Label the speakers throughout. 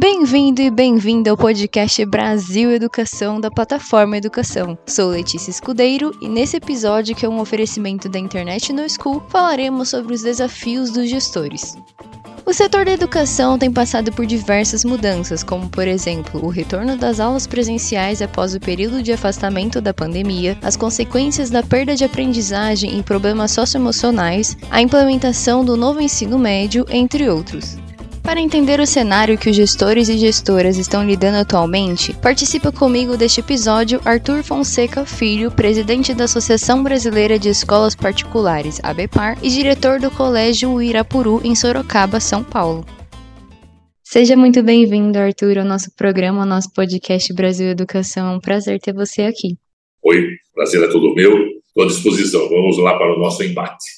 Speaker 1: Bem-vindo e bem-vinda ao podcast Brasil Educação da plataforma Educação. Sou Letícia Escudeiro e nesse episódio, que é um oferecimento da Internet no School, falaremos sobre os desafios dos gestores. O setor da educação tem passado por diversas mudanças, como, por exemplo, o retorno das aulas presenciais após o período de afastamento da pandemia, as consequências da perda de aprendizagem e problemas socioemocionais, a implementação do novo ensino médio, entre outros. Para entender o cenário que os gestores e gestoras estão lidando atualmente, participa comigo deste episódio Arthur Fonseca Filho, presidente da Associação Brasileira de Escolas Particulares, ABPAR, e diretor do Colégio Irapuru, em Sorocaba, São Paulo. Seja muito bem-vindo, Arthur, ao nosso programa, ao nosso podcast Brasil Educação. É um prazer ter você aqui.
Speaker 2: Oi, prazer é todo meu. Estou à disposição. Vamos lá para o nosso embate.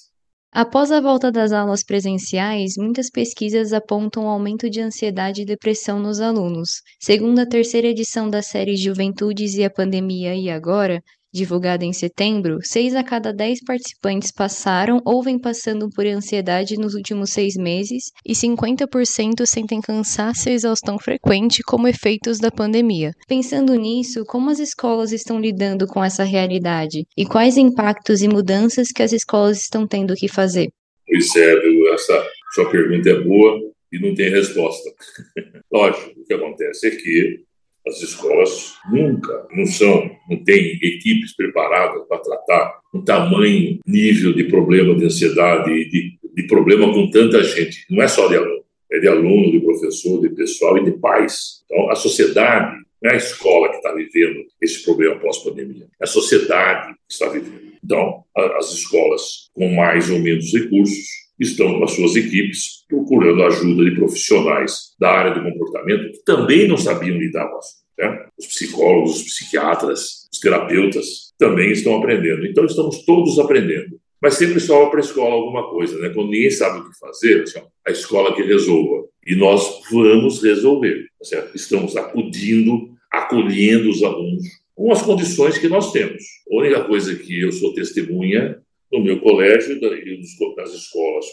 Speaker 1: Após a volta das aulas presenciais, muitas pesquisas apontam um aumento de ansiedade e depressão nos alunos. Segundo a terceira edição da série Juventudes e a Pandemia e Agora, divulgada em setembro, 6 a cada 10 participantes passaram ou vêm passando por ansiedade nos últimos seis meses e 50% sentem cansaço e exaustão frequente como efeitos da pandemia. Pensando nisso, como as escolas estão lidando com essa realidade e quais impactos e mudanças que as escolas estão tendo que fazer?
Speaker 2: Pois é, essa sua pergunta é boa e não tem resposta. Lógico, o que acontece é que as escolas nunca não são, não têm equipes preparadas para tratar um tamanho nível de problema de ansiedade de, de problema com tanta gente. Não é só de aluno, é de aluno, de professor, de pessoal e de pais. Então, a sociedade não é a escola que está vivendo esse problema pós-pandemia, é a sociedade que está vivendo. Então, as escolas com mais ou menos recursos estão com as suas equipes procurando ajuda de profissionais da área do comportamento que também não sabiam lidar com isso. Né? Os psicólogos, os psiquiatras, os terapeutas também estão aprendendo. Então, estamos todos aprendendo. Mas sempre sobra para a escola alguma coisa, né? Quando ninguém sabe o que fazer, assim, a escola que resolva. E nós vamos resolver, tá? Estamos acudindo, acolhendo os alunos com as condições que nós temos. A única coisa que eu sou testemunha no meu colégio e nas escolas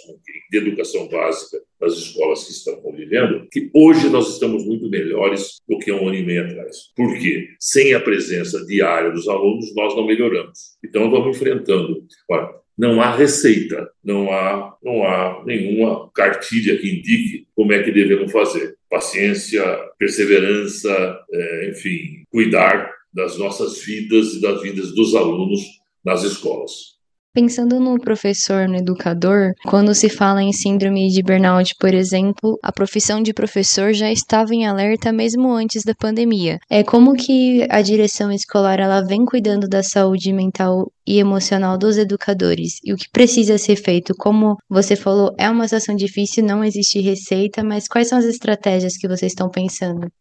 Speaker 2: de educação básica, nas escolas que estão convivendo, que hoje nós estamos muito melhores do que um ano e meio atrás. Por quê? Sem a presença diária dos alunos, nós não melhoramos. Então, vamos enfrentando. Ora, não há receita, não há, não há nenhuma cartilha que indique como é que devemos fazer. Paciência, perseverança, é, enfim, cuidar das nossas vidas e das vidas dos alunos nas escolas.
Speaker 1: Pensando no professor, no educador, quando se fala em síndrome de burnout, por exemplo, a profissão de professor já estava em alerta mesmo antes da pandemia. É como que a direção escolar ela vem cuidando da saúde mental e emocional dos educadores e o que precisa ser feito. Como você falou, é uma situação difícil, não existe receita, mas quais são as estratégias que vocês estão pensando?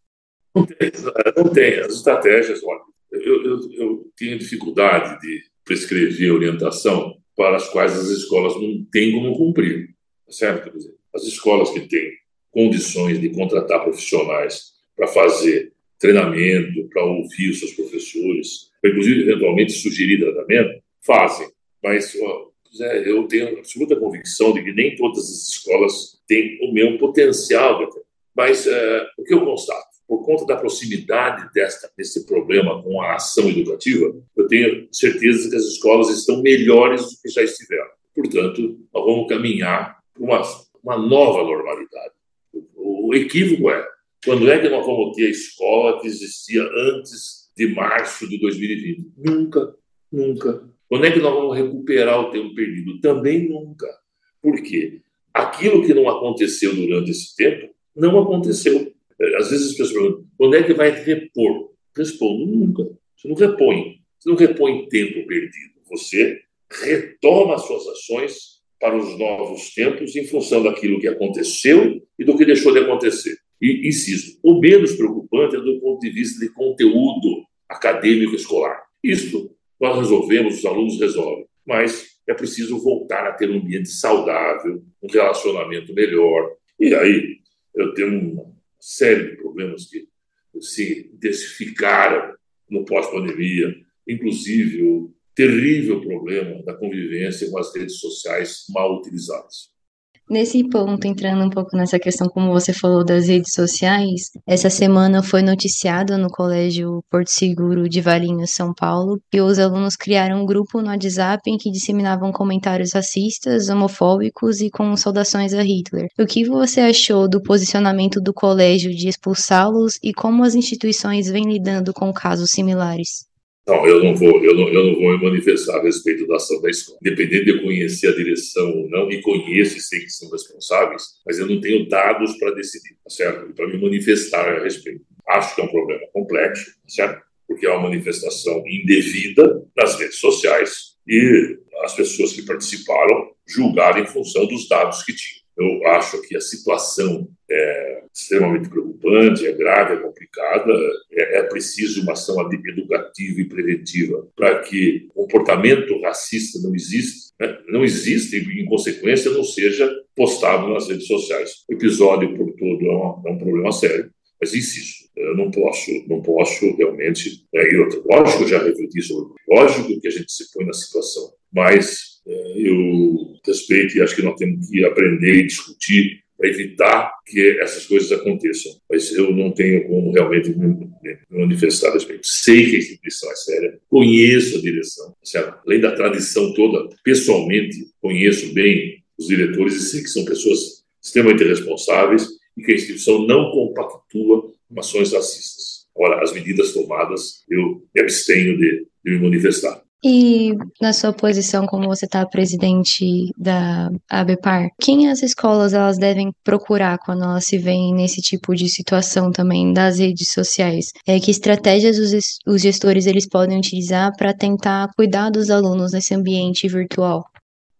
Speaker 2: Não tem, não tem. as estratégias. Olha, eu, eu, eu tenho dificuldade de prescrever orientação para as quais as escolas não têm como cumprir, tá certo? Dizer, as escolas que têm condições de contratar profissionais para fazer treinamento, para ouvir os seus professores, para inclusive eventualmente sugerir tratamento, fazem. Mas ó, eu tenho absoluta convicção de que nem todas as escolas têm o mesmo potencial. Mas é, o que eu constato? Por conta da proximidade desta, desse problema com a ação educativa, eu tenho certeza que as escolas estão melhores do que já estiveram. Portanto, nós vamos caminhar para uma, uma nova normalidade. O, o equívoco é, quando é que nós vamos ter a escola que existia antes de março de 2020? Nunca, nunca. Quando é que nós vamos recuperar o tempo perdido? Também nunca. Por quê? Aquilo que não aconteceu durante esse tempo, não aconteceu. Às vezes as pessoas perguntam, quando é que vai repor? Respondo, nunca. Você não repõe. Você não repõe tempo perdido. Você retoma as suas ações para os novos tempos em função daquilo que aconteceu e do que deixou de acontecer. E, insisto, o menos preocupante é do ponto de vista de conteúdo acadêmico escolar. Isso nós resolvemos, os alunos resolvem, mas é preciso voltar a ter um ambiente saudável, um relacionamento melhor. E aí eu tenho série de problemas que se intensificaram no pós-pandemia, inclusive o terrível problema da convivência com as redes sociais mal utilizadas.
Speaker 1: Nesse ponto, entrando um pouco nessa questão, como você falou, das redes sociais, essa semana foi noticiado no Colégio Porto Seguro de Valinhos, São Paulo, que os alunos criaram um grupo no WhatsApp em que disseminavam comentários racistas, homofóbicos e com saudações a Hitler. O que você achou do posicionamento do colégio de expulsá-los e como as instituições vêm lidando com casos similares?
Speaker 2: Não, eu não vou, eu não, eu não vou me manifestar a respeito da ação da escola. Independente de eu conhecer a direção ou não, e conheço e sei que são responsáveis, mas eu não tenho dados para decidir, tá certo? Para me manifestar a respeito. Acho que é um problema complexo, tá certo? Porque é uma manifestação indevida nas redes sociais e as pessoas que participaram julgaram em função dos dados que tinham. Eu acho que a situação é extremamente preocupante, é grave, é complicada. É, é preciso uma ação educativa e preventiva para que comportamento racista não exista, né? não exista e, em consequência, não seja postado nas redes sociais. O episódio, por todo, é um, é um problema sério. Mas insisto, eu não posso, não posso realmente. É, e outra, lógico, já refleti sobre. Lógico que a gente se põe na situação, mas eu respeito e acho que nós temos que aprender e discutir para evitar que essas coisas aconteçam. Mas eu não tenho como realmente me manifestar a respeito. Sei que a instituição é séria, conheço a direção, certo? além da tradição toda, pessoalmente conheço bem os diretores e sei que são pessoas extremamente responsáveis e que a instituição não compactua com ações racistas. Agora, as medidas tomadas, eu me abstenho de, de me manifestar.
Speaker 1: E na sua posição como você está presidente da ABPAR, quem as escolas elas devem procurar quando elas se veem nesse tipo de situação também das redes sociais? É, que estratégias os, os gestores eles podem utilizar para tentar cuidar dos alunos nesse ambiente virtual?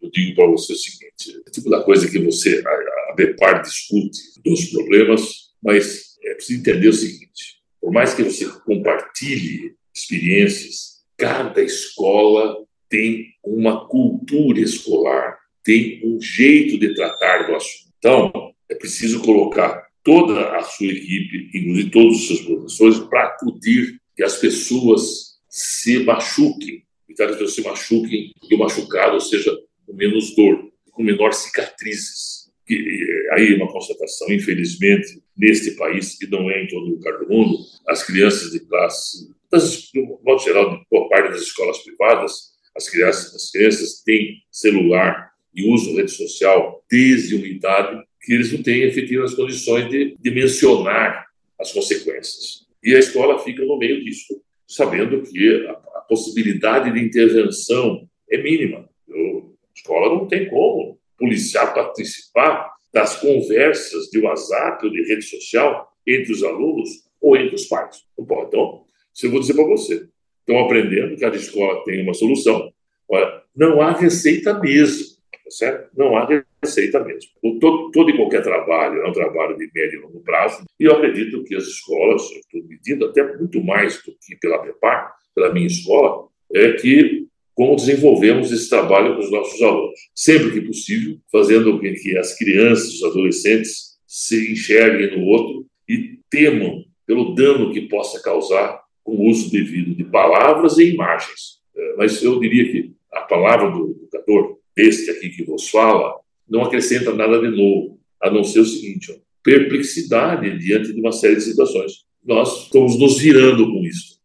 Speaker 2: Eu digo para você o seguinte, é tipo da coisa que você, a, ABPAR discute dos problemas, mas é preciso entender o seguinte, por mais que você compartilhe experiências, Cada escola tem uma cultura escolar, tem um jeito de tratar do assunto. Então, é preciso colocar toda a sua equipe, inclusive todos os seus professores, para acudir que as pessoas se machuquem, e que as pessoas se machuquem e o machucado seja com menos dor, com menor cicatrizes. E, aí uma constatação, infelizmente, neste país, que não é em todo lugar do mundo, as crianças de classe das, no modo geral, por parte das escolas privadas, as crianças, as crianças têm celular e usam rede social desde uma idade que eles não têm efetivas condições de, mencionar as consequências. E a escola fica no meio disso, sabendo que a, a possibilidade de intervenção é mínima. Eu, a escola não tem como policiar participar das conversas de WhatsApp ou de rede social entre os alunos ou entre os pais. Então, isso eu vou dizer para você. Estão aprendendo, cada escola tem uma solução. Olha, não há receita mesmo, tá certo? Não há receita mesmo. O, todo, todo e qualquer trabalho é um trabalho de médio e longo prazo, e eu acredito que as escolas, estou medindo até muito mais do que pela PEPAR, pela minha escola, é que como desenvolvemos esse trabalho com os nossos alunos. Sempre que possível, fazendo com que as crianças, os adolescentes se enxerguem no outro e temam pelo dano que possa causar com o uso devido de palavras e imagens. É, mas eu diria que a palavra do educador, este aqui que vos fala, não acrescenta nada de novo, a não ser o seguinte: perplexidade diante de uma série de situações. Nós estamos nos virando com isso.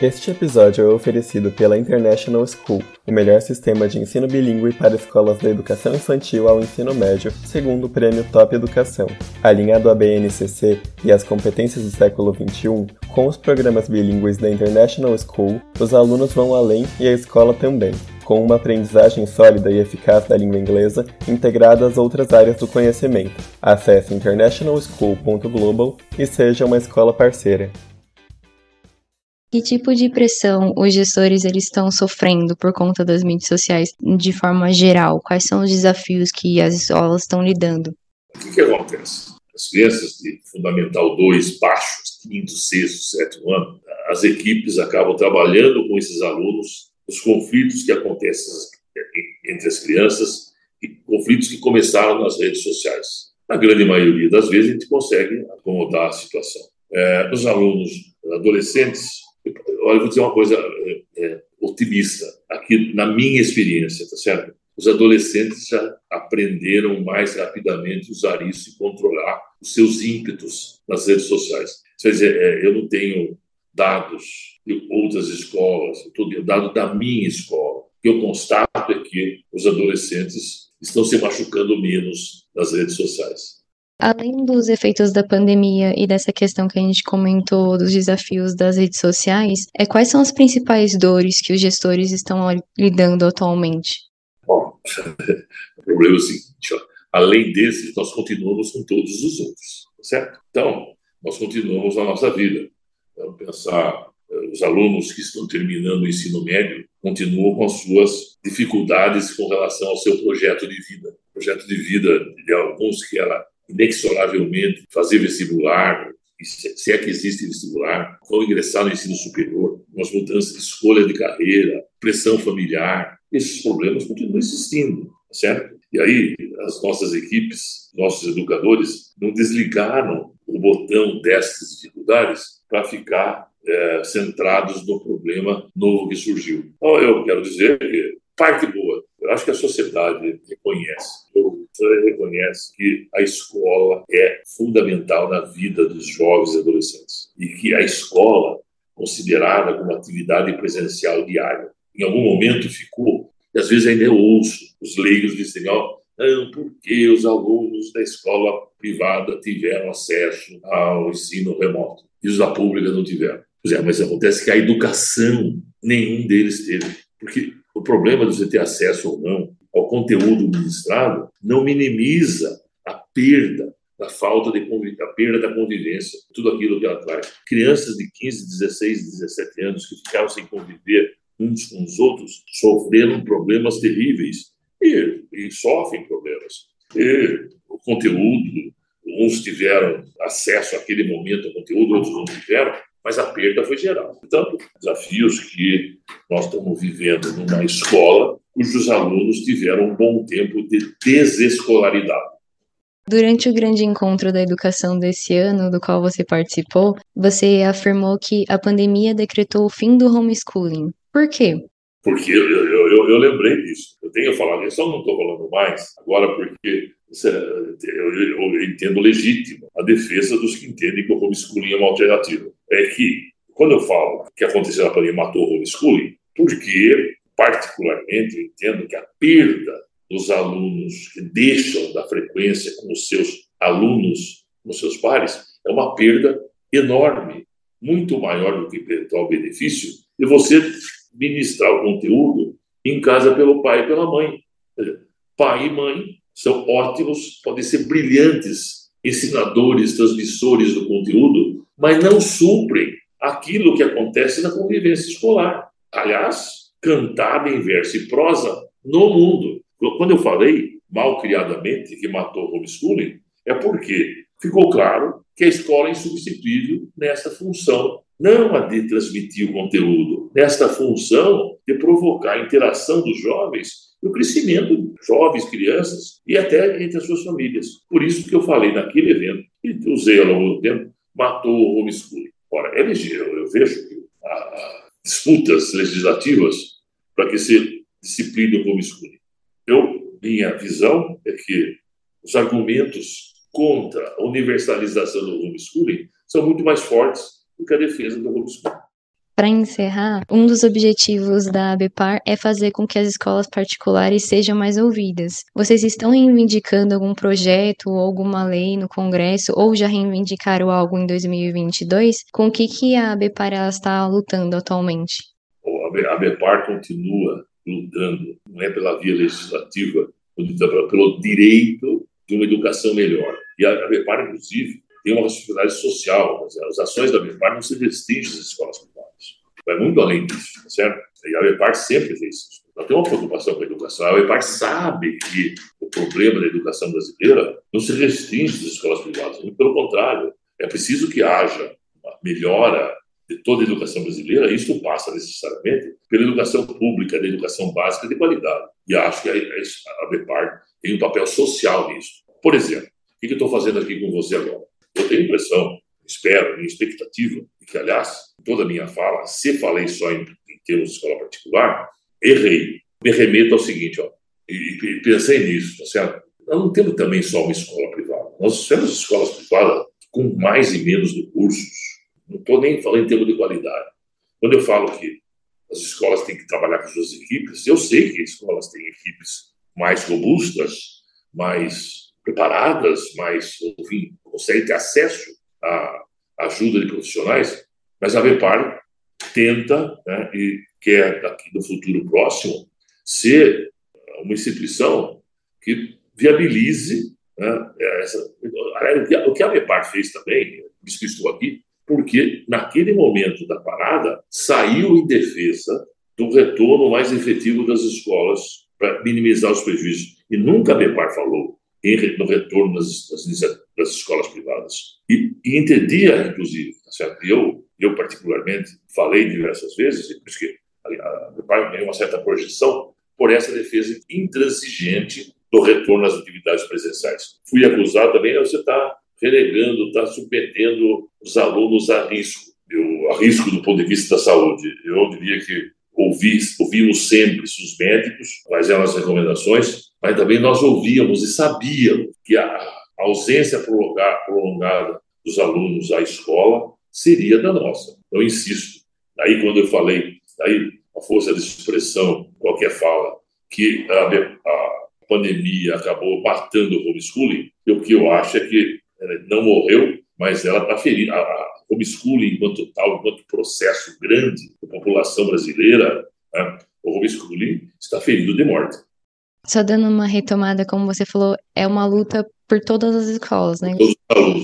Speaker 3: Este episódio é oferecido pela International School, o melhor sistema de ensino bilíngue para escolas da educação infantil ao ensino médio, segundo o prêmio Top Educação. Alinhado à BNCC e às competências do século XXI, com os programas bilíngues da International School, os alunos vão além e a escola também, com uma aprendizagem sólida e eficaz da língua inglesa integrada às outras áreas do conhecimento. Acesse internationalschool.global e seja uma escola parceira.
Speaker 1: Que tipo de pressão os gestores eles estão sofrendo por conta das mídias sociais de forma geral? Quais são os desafios que as escolas estão lidando?
Speaker 2: O que, que acontece? As crianças de Fundamental 2, baixos, quinto, sexto, sétimo ano, as equipes acabam trabalhando com esses alunos os conflitos que acontecem entre as crianças e conflitos que começaram nas redes sociais. Na grande maioria das vezes, a gente consegue acomodar a situação. É, os alunos adolescentes olha, vou dizer uma coisa é, é, otimista, aqui na minha experiência, tá certo? os adolescentes já aprenderam mais rapidamente usar isso e controlar os seus ímpetos nas redes sociais. Quer dizer, é, eu não tenho dados de outras escolas, eu tenho dado da minha escola. O que eu constato é que os adolescentes estão se machucando menos nas redes sociais.
Speaker 1: Além dos efeitos da pandemia e dessa questão que a gente comentou dos desafios das redes sociais, é, quais são as principais dores que os gestores estão lidando atualmente?
Speaker 2: Bom, problema é o seguinte: ó, além desses, nós continuamos com todos os outros, tá certo? Então, nós continuamos a nossa vida. Vamos pensar, eh, os alunos que estão terminando o ensino médio continuam com as suas dificuldades com relação ao seu projeto de vida. O projeto de vida de alguns que era inexoravelmente fazer vestibular, se é que existe vestibular, ou ingressar no ensino superior, umas mudanças de escolha de carreira, pressão familiar, esses problemas continuam existindo, certo? E aí, as nossas equipes, nossos educadores, não desligaram o botão dessas dificuldades para ficar é, centrados no problema novo que surgiu. Então, eu quero dizer que parte eu acho que a sociedade reconhece, reconhece que a escola é fundamental na vida dos jovens e adolescentes e que a escola, considerada como atividade presencial diária, em algum momento ficou, e às vezes ainda eu ouço os leigos dizerem, ó, não, porque os alunos da escola privada tiveram acesso ao ensino remoto e os da pública não tiveram. Pois é, mas acontece que a educação nenhum deles teve. Porque o problema de você ter acesso ou não ao conteúdo ministrado não minimiza a perda da falta de a perda da convivência, tudo aquilo que ela traz. Crianças de 15, 16, 17 anos que ficaram sem conviver uns com os outros sofreram problemas terríveis e, e sofrem problemas. E o conteúdo, uns tiveram acesso àquele momento ao conteúdo, outros não tiveram, mas a perda foi geral. Portanto, desafios que nós estamos vivendo numa escola cujos alunos tiveram um bom tempo de desescolaridade.
Speaker 1: Durante o grande encontro da educação desse ano, do qual você participou, você afirmou que a pandemia decretou o fim do homeschooling. Por quê?
Speaker 2: Porque eu, eu, eu, eu lembrei disso. Eu tenho falado isso, só não estou falando mais agora porque eu, entendo legítimo a defesa dos que entendem que o homeschooling é uma alternativa. É que, quando eu falo que aconteceu na pandemia matou o homeschooling, porque particularmente, eu entendo que a perda dos alunos que deixam da frequência com os seus alunos, com os seus pares, é uma perda enorme, muito maior do que o benefício de você ministrar o conteúdo em casa pelo pai e pela mãe. Pai e mãe são ótimos, podem ser brilhantes ensinadores, transmissores do conteúdo, mas não suprem aquilo que acontece na convivência escolar. Aliás, cantada em verso e prosa no mundo. Quando eu falei mal criadamente que matou o homeschooling, é porque ficou claro que a escola é insubstituível nessa função, não a de transmitir o conteúdo, nesta função de provocar a interação dos jovens e o crescimento de jovens, crianças e até entre as suas famílias. Por isso que eu falei naquele evento, e usei ao longo do tempo, matou o homeschooling. Ora, é eu, vejo que a, disputas legislativas para que se discipline o homeschooling. Eu, minha visão é que os argumentos contra a universalização do homeschooling são muito mais fortes do que a defesa do homeschooling.
Speaker 1: Para encerrar, um dos objetivos da ABPAR é fazer com que as escolas particulares sejam mais ouvidas. Vocês estão reivindicando algum projeto ou alguma lei no Congresso ou já reivindicaram algo em 2022? Com o que, que a ABPAR está lutando atualmente?
Speaker 2: A ABPAR continua lutando, não é pela via legislativa, pelo direito de uma educação melhor. E a ABPAR, inclusive, tem uma responsabilidade social. As ações da ABPAR não se restringem às escolas. Vai muito além disso, tá certo? E a ABPAR sempre fez isso. Nós temos uma preocupação com a educação. A ABPAR sabe que o problema da educação brasileira não se restringe às escolas privadas. Muito pelo contrário, é preciso que haja uma melhora de toda a educação brasileira. Isso passa necessariamente pela educação pública, da educação básica de qualidade. E acho que a, ABPAR tem um papel social nisso. Por exemplo, o que eu estou fazendo aqui com você agora? Eu tenho a impressão, espero, minha expectativa, e que, aliás, toda a minha fala, se falei só em, em termos de escola particular, errei. Me remeto ao seguinte, ó, e, e pensei nisso, tá certo? Nós não temos também só uma escola privada. Nós temos escolas privadas com mais e menos recursos. Não estou nem falando em termos de qualidade. Quando eu falo que as escolas têm que trabalhar com suas equipes, eu sei que as escolas têm equipes mais robustas, mais preparadas, mais, enfim, conseguem ter acesso à ajuda de profissionais, mas a VEPAR tenta, né, e quer daqui no futuro próximo, ser uma instituição que viabilize né, essa, o que a VEPAR fez também, por isso que estou aqui, porque naquele momento da parada saiu em defesa do retorno mais efetivo das escolas para minimizar os prejuízos. E nunca a BEPAR falou no retorno das, das, das escolas privadas. E, e, entendia, inclusive, tá certo? eu, eu particularmente falei diversas vezes, e por isso que a BEPAR tem uma certa projeção por essa defesa intransigente do retorno às atividades presenciais. Fui acusado também, você está relegando, está submetendo os alunos a risco, eu, a risco do ponto de vista da saúde. Eu diria que ouvi, ouvimos sempre os médicos, quais eram as recomendações, mas também nós ouvíamos e sabíamos que a ausência prolongada, dos alunos à escola seria da nossa. Eu insisto. Aí, quando eu falei, aí a força de expressão, qualquer fala, que a, a pandemia acabou matando o homeschooling, o que eu acho é que não morreu, mas ela está ferida. A homeschooling, enquanto tal, enquanto processo grande da população brasileira, né, o homeschooling está ferido de morte.
Speaker 1: Só dando uma retomada, como você falou, é uma luta por todas as escolas, né?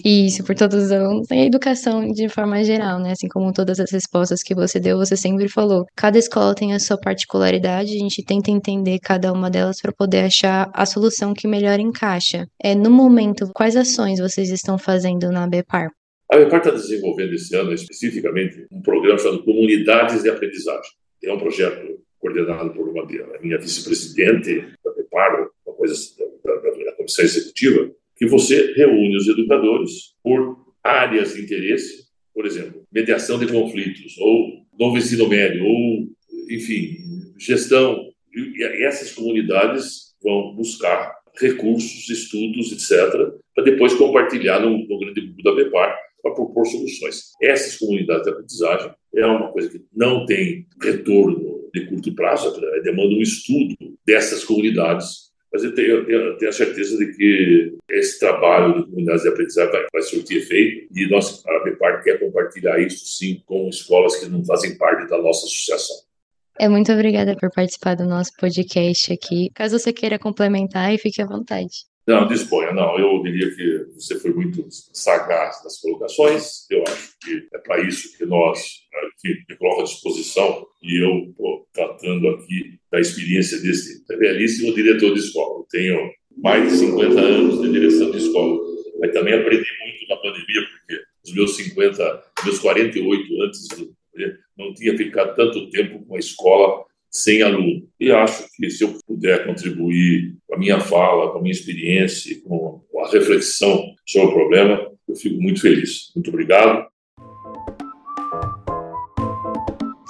Speaker 1: Isso, por todos os alunos e a educação de forma geral, né? Assim como todas as respostas que você deu, você sempre falou. Cada escola tem a sua particularidade, a gente tenta entender cada uma delas para poder achar a solução que melhor encaixa. É, no momento, quais ações vocês estão fazendo na BEPAR?
Speaker 2: A BEPAR está desenvolvendo esse ano, especificamente, um programa chamado Comunidades de Aprendizagem. É um projeto coordenado por uma minha vice-presidente uma coisa da, da, da comissão executiva, que você reúne os educadores por áreas de interesse, por exemplo, mediação de conflitos, ou novo ensino médio, ou, enfim, gestão. E essas comunidades vão buscar recursos, estudos, etc., para depois compartilhar no, no grande grupo da BEPAR para propor soluções. Essas comunidades de aprendizagem é uma coisa que não tem retorno de curto prazo, é, demanda um estudo dessas comunidades mas eu tenho, eu, tenho, eu tenho, a certeza de que esse trabalho de comunidades de aprendizagem vai, vai surtir efeito e nós, a BEPAR quer compartilhar isso sim com escolas que não fazem parte da nossa associação.
Speaker 1: É muito obrigada por participar do nosso podcast aqui. Caso você queira complementar, fique à vontade.
Speaker 2: Não, disponha. Não, eu diria que você foi muito sagaz nas colocações. Eu acho que é para isso que nós, que me coloco à disposição e eu estou tratando aqui da experiência desse belíssimo diretor de escola. Eu tenho mais de 50 anos de direção de escola, mas também aprendi muito na pandemia, porque os meus 50, meus 48 antes não tinha ficado tanto tempo com a escola sem aluno. E acho que se eu puder contribuir com a minha fala, com a minha experiência, com a reflexão sobre o problema, eu fico muito feliz. Muito obrigado.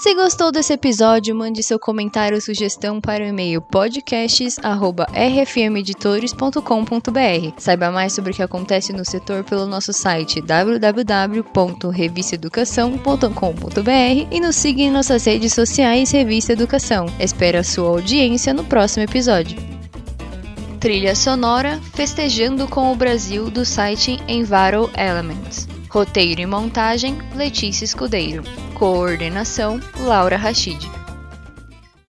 Speaker 1: Se gostou desse episódio, mande seu comentário ou sugestão para o e-mail podcasts@rfmeditores.com.br. Saiba mais sobre o que acontece no setor pelo nosso site www.revistaeducação.com.br e nos siga em nossas redes sociais Revista Educação. Espero a sua audiência no próximo episódio. Trilha sonora Festejando com o Brasil do site Enviro Elements. Roteiro e montagem Letícia Escudeiro. Coordenação Laura Rachid.